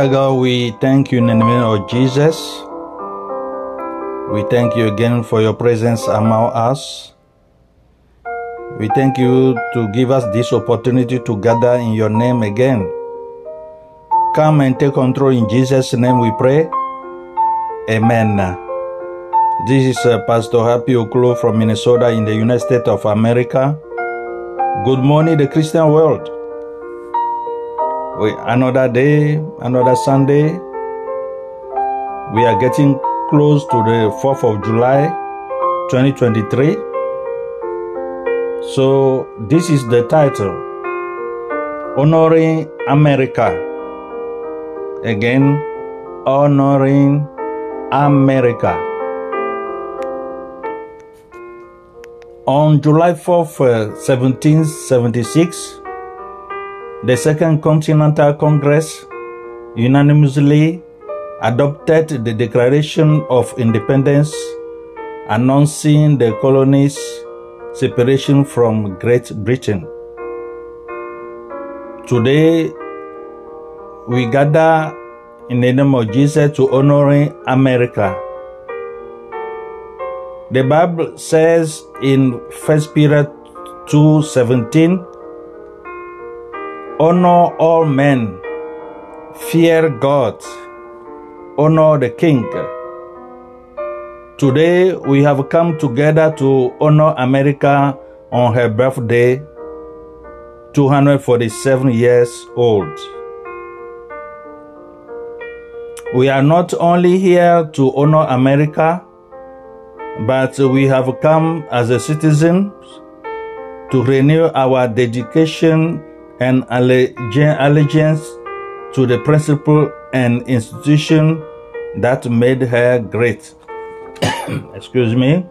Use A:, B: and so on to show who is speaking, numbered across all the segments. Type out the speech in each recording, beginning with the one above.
A: Father God, we thank you in the name of Jesus. We thank you again for your presence among us. We thank you to give us this opportunity to gather in your name again. Come and take control in Jesus' name we pray. Amen. This is uh, Pastor Happy Oklo from Minnesota in the United States of America. Good morning, the Christian world. We, another day, another Sunday. We are getting close to the 4th of July 2023. So, this is the title Honoring America. Again, Honoring America. On July 4th, uh, 1776, the Second Continental Congress unanimously adopted the Declaration of Independence announcing the colony's separation from Great Britain. Today, we gather in the name of Jesus to honor America. The Bible says in 1 Peter 2:17 Honor all men, fear God, honor the king. Today we have come together to honor America on her birthday, 247 years old. We are not only here to honor America, but we have come as a citizen to renew our dedication and allegiance to the principle and institution that made her great. Excuse me.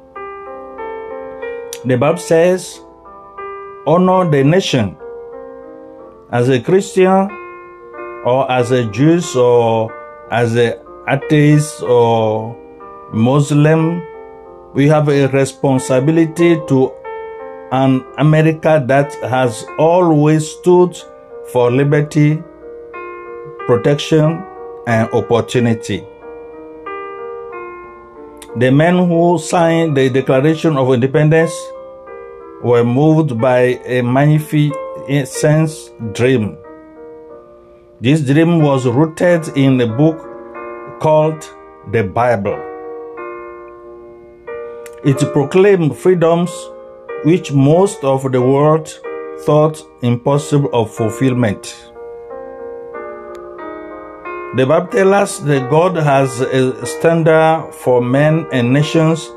A: The Bible says, honor the nation. As a Christian, or as a Jew, or as an atheist, or Muslim, we have a responsibility to an America that has always stood for liberty, protection, and opportunity. The men who signed the Declaration of Independence were moved by a magnificent dream. This dream was rooted in a book called the Bible. It proclaimed freedoms which most of the world thought impossible of fulfillment. The Bible tells us that God has a standard for men and nations,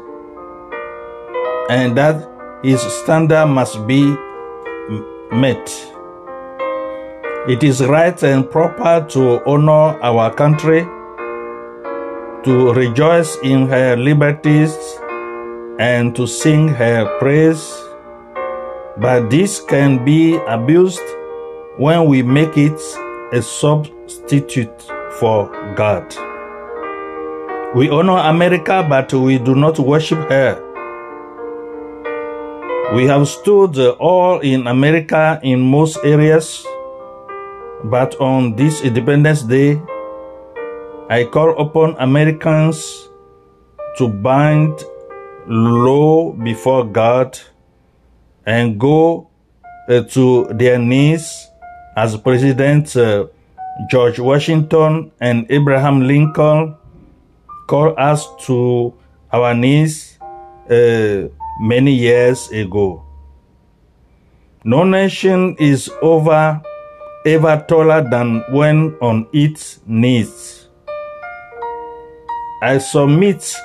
A: and that his standard must be met. It is right and proper to honor our country, to rejoice in her liberties, and to sing her praise, but this can be abused when we make it a substitute for God. We honor America, but we do not worship her. We have stood all in America in most areas, but on this Independence Day, I call upon Americans to bind low before God and go uh, to their knees as President uh, George Washington and Abraham Lincoln called us to our knees uh, many years ago. No nation is over ever taller than when on its knees. I submit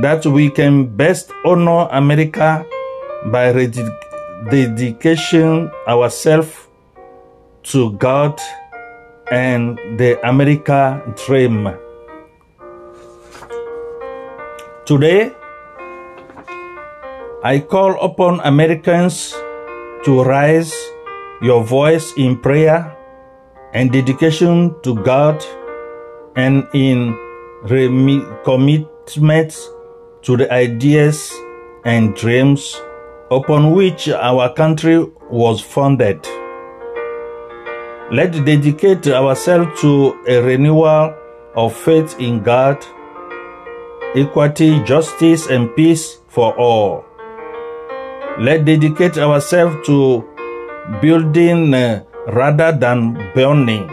A: that we can best honor America by dedication ourselves to God and the America dream. Today, I call upon Americans to raise your voice in prayer and dedication to God and in commitment to the ideas and dreams upon which our country was founded. Let's dedicate ourselves to a renewal of faith in God, equity, justice, and peace for all. Let's dedicate ourselves to building uh, rather than burning.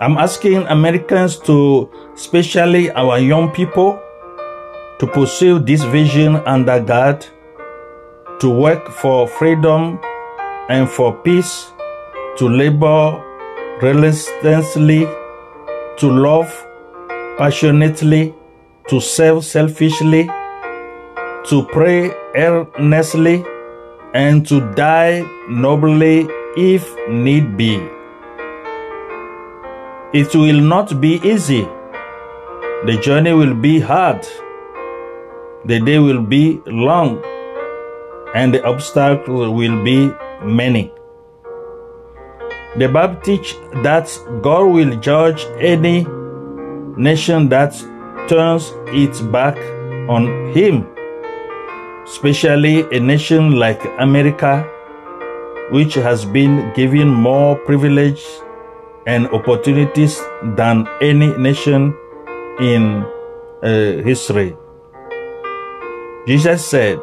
A: I'm asking Americans to, especially our young people, to pursue this vision under God, to work for freedom and for peace, to labor relentlessly, to love passionately, to serve selfishly, to pray earnestly, and to die nobly if need be. It will not be easy. The journey will be hard. The day will be long. And the obstacles will be many. The Bible teaches that God will judge any nation that turns its back on Him, especially a nation like America, which has been given more privilege and opportunities than any nation in uh, history. Jesus said,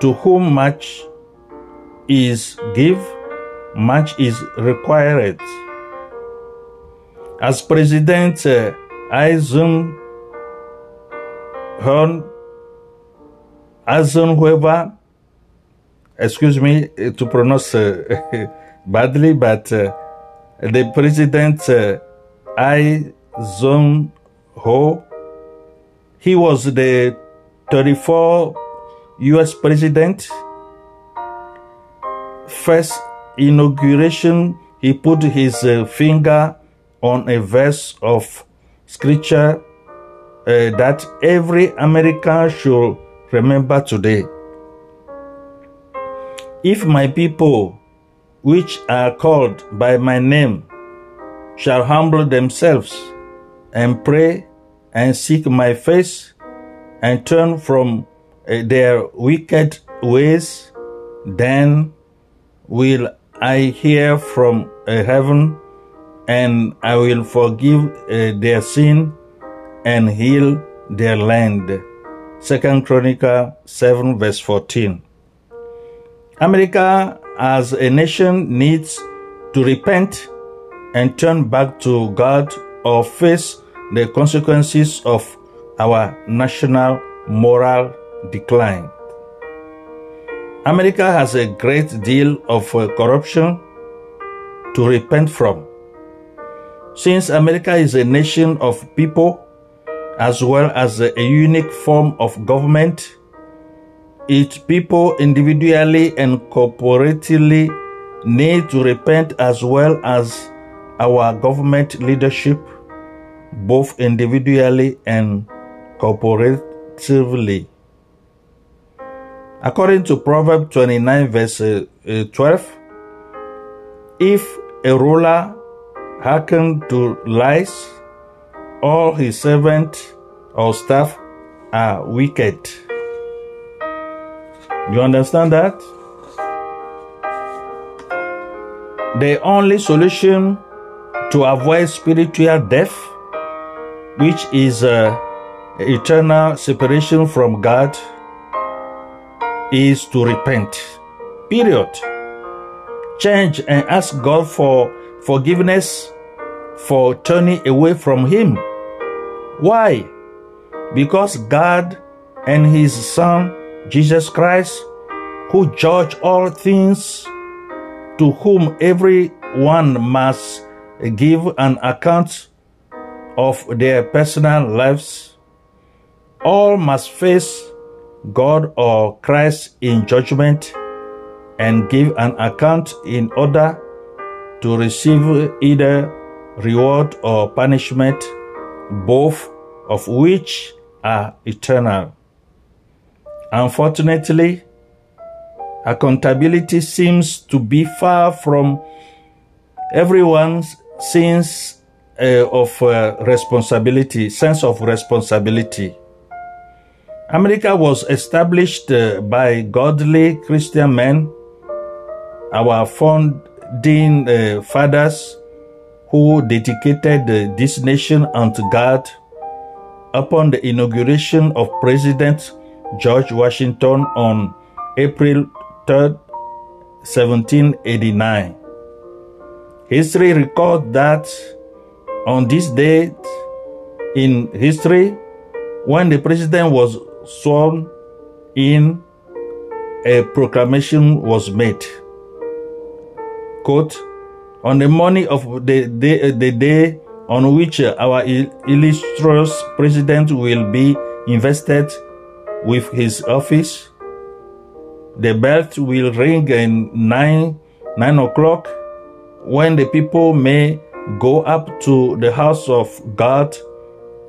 A: To whom much is give, much is required. As President uh, Eisenhower, Eisenhower, excuse me uh, to pronounce uh, badly, but uh, the President uh, Eisenhower, he was the 34 US President first inauguration, he put his uh, finger on a verse of scripture uh, that every American should remember today. If my people, which are called by my name, shall humble themselves and pray and seek my face and turn from uh, their wicked ways, then will I hear from uh, heaven and I will forgive uh, their sin and heal their land. Second Chronicle 7 verse 14. America as a nation needs to repent and turn back to God or face the consequences of our national moral decline. America has a great deal of uh, corruption to repent from. Since America is a nation of people as well as a, a unique form of government, its people individually and corporately need to repent as well as our government leadership, both individually and corporatively. According to Proverbs 29, verse uh, 12, if a ruler hearken to lies, all his servants or staff are wicked. You understand that? The only solution to avoid spiritual death, which is uh, eternal separation from God, is to repent. Period. Change and ask God for forgiveness for turning away from Him. Why? Because God and His Son, Jesus Christ, who judge all things, to whom every one must give an account of their personal lives, all must face God or Christ in judgment and give an account in order to receive either reward or punishment, both of which are eternal. Unfortunately, accountability seems to be far from everyone's sense uh, of uh, responsibility, sense of responsibility. America was established uh, by godly Christian men. Our founding uh, fathers who dedicated uh, this nation unto God upon the inauguration of President George Washington on April 3rd, 1789. History records that on this date in history, when the president was sworn in, a proclamation was made. Quote, on the morning of the day, the day on which our illustrious president will be invested with his office, the bell will ring at nine, nine o'clock when the people may go up to the house of God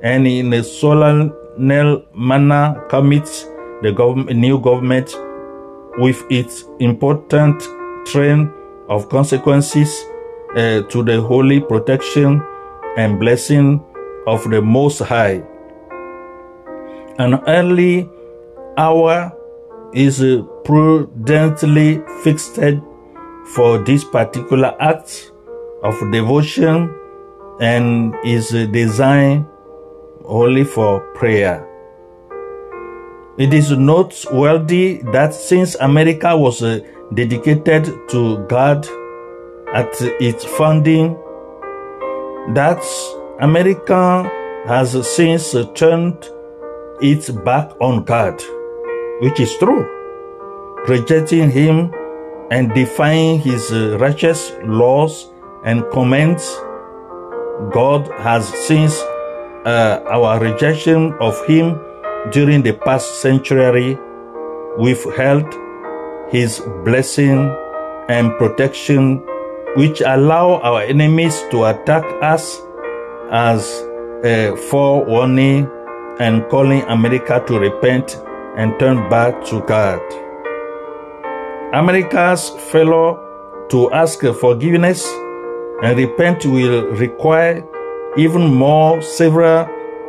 A: and in a solemn manner commits the government, new government with its important train of consequences uh, to the holy protection and blessing of the Most High. An early hour is prudently fixed for this particular act of devotion and is designed only for prayer. It is noteworthy that since America was uh, dedicated to God at its founding, that America has since turned its back on God, which is true, rejecting Him and defying His uh, righteous laws and commands. God has since uh, our rejection of Him during the past century withheld His blessing and protection, which allow our enemies to attack us as a forewarning and calling America to repent and turn back to God. America's failure to ask forgiveness and repent will require even more several uh,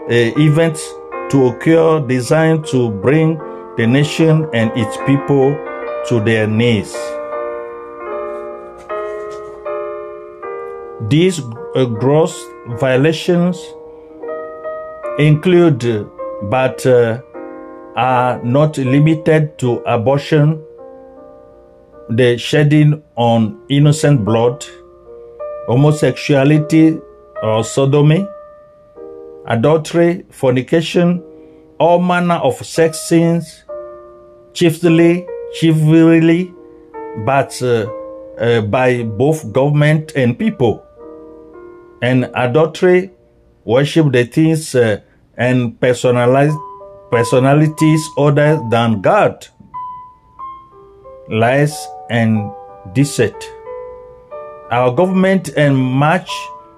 A: events to occur designed to bring the nation and its people to their knees. These uh, gross violations include, but uh, are not limited to abortion, the shedding on innocent blood, homosexuality or sodomy, adultery, fornication, all manner of sex sins, chiefly, chiefly, but uh, uh, by both government and people. And adultery, worship the things uh, and personalized personalities other than God, lies and deceit. Our government and much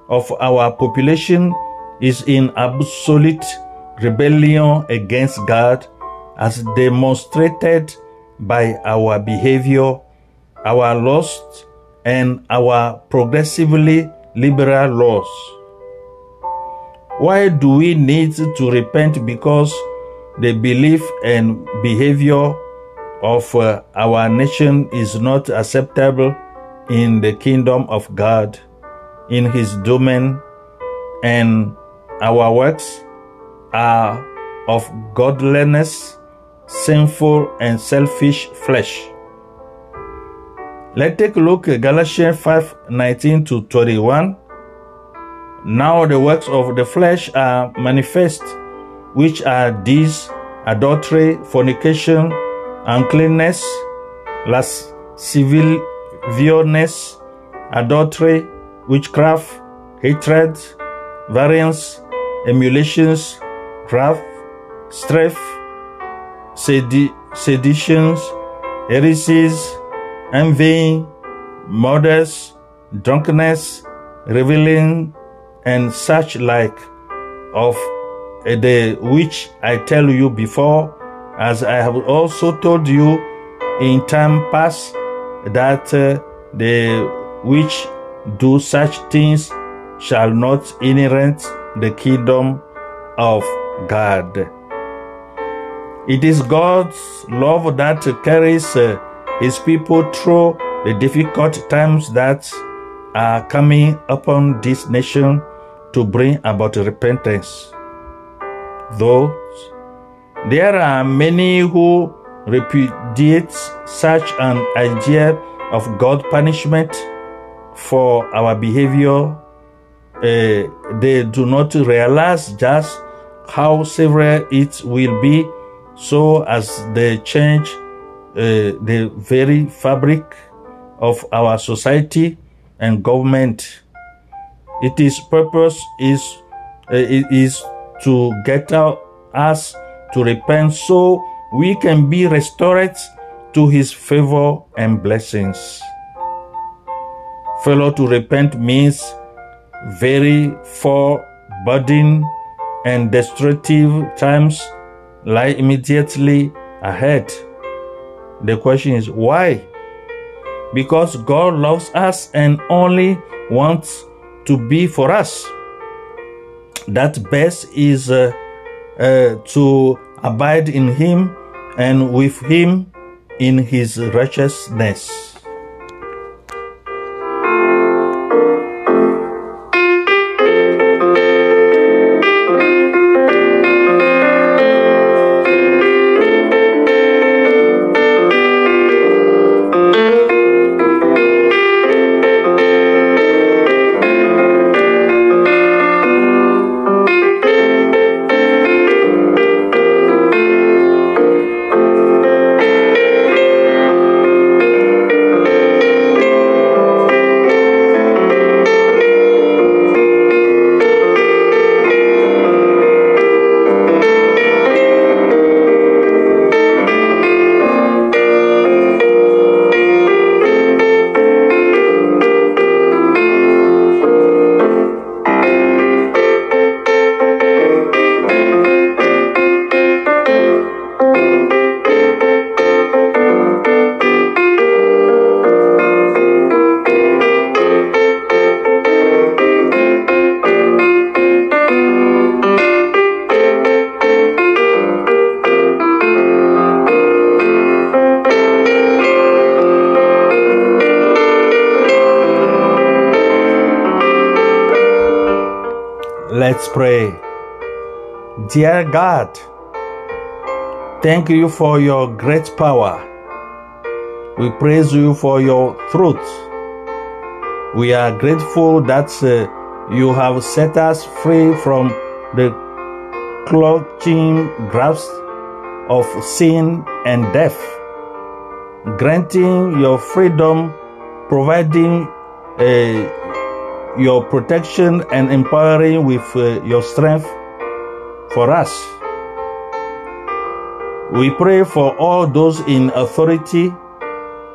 A: of our population is in absolute rebellion against God as demonstrated by our behavior, our lust, and our progressively liberal laws. Why do we need to repent? Because the belief and behavior of uh, our nation is not acceptable in the kingdom of God, in His domain, and our works are of godliness, sinful, and selfish flesh. Let's take a look at Galatians 5 19 to 21. Now the works of the flesh are manifest, which are these adultery, fornication, uncleanness, lasciviousness, adultery, witchcraft, hatred, variance, emulations, wrath, strife, sedi- seditions, heresies, envying, murders, drunkenness, reveling, and such like. Of the which I tell you before, as I have also told you in time past, that uh, the which do such things shall not inherit the kingdom of God. It is God's love that carries uh, his people through the difficult times that are coming upon this nation to bring about repentance. Though there are many who repudiate such an idea of God punishment for our behavior. Uh, they do not realize just how severe it will be so as they change uh, the very fabric of our society and government. It is purpose is uh, is to get us to repent so we can be restored to his favor and blessings. Failure to repent means very foreboding and destructive times lie immediately ahead. The question is why? Because God loves us and only wants to be for us. That best is uh, uh, to abide in Him and with Him in His righteousness. Let's pray. Dear God, thank you for your great power. We praise you for your truth. We are grateful that uh, you have set us free from the clutching grasp of sin and death, granting your freedom, providing a your protection and empowering with uh, your strength for us. We pray for all those in authority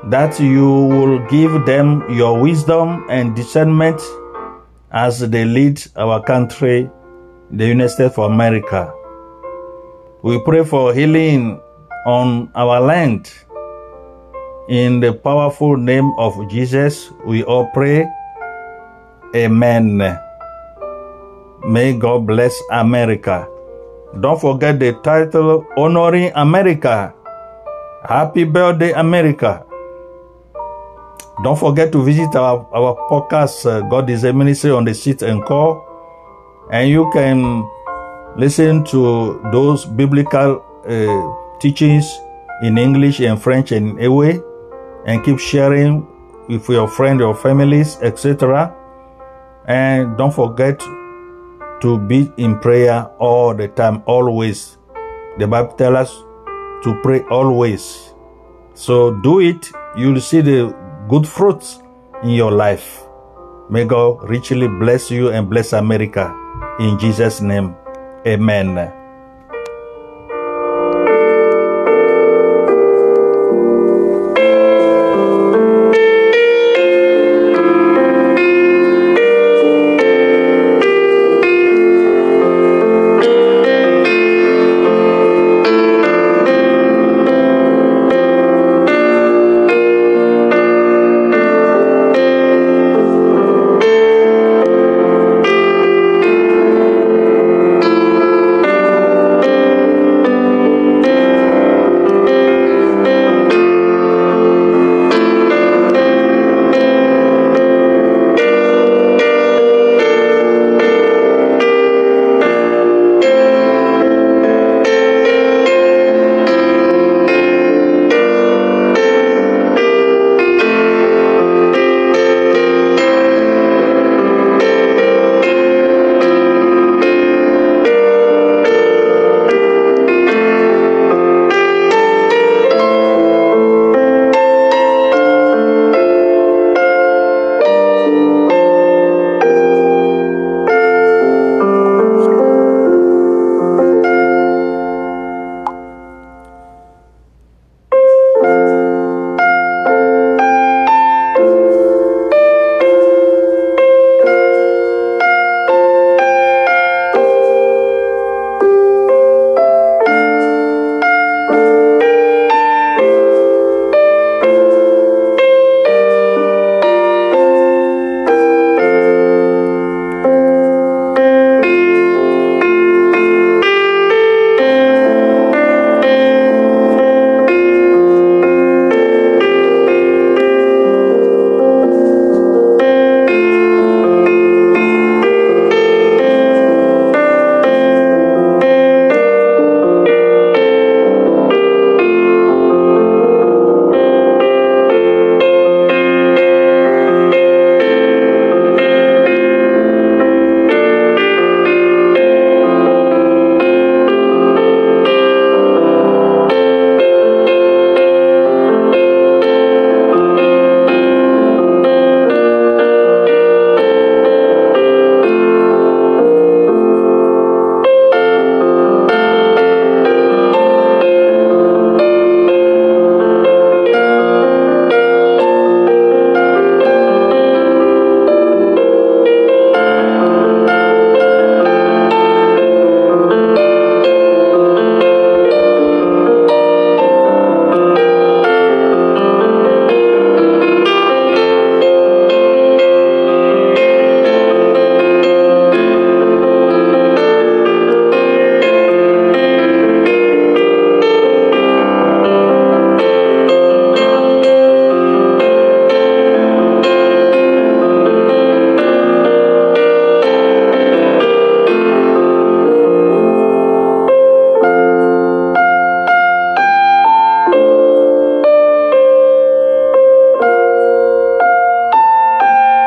A: that you will give them your wisdom and discernment as they lead our country, the United States of America. We pray for healing on our land. In the powerful name of Jesus, we all pray. Amen. May God bless America. Don't forget the title Honoring America. Happy birthday, America. Don't forget to visit our, our podcast, uh, God is a Ministry on the Seat and Call. And you can listen to those biblical uh, teachings in English and French and away and keep sharing with your friends or families, etc. And don't forget to be in prayer all the time, always. The Bible tells us to pray always. So do it. You'll see the good fruits in your life. May God richly bless you and bless America. In Jesus' name, amen.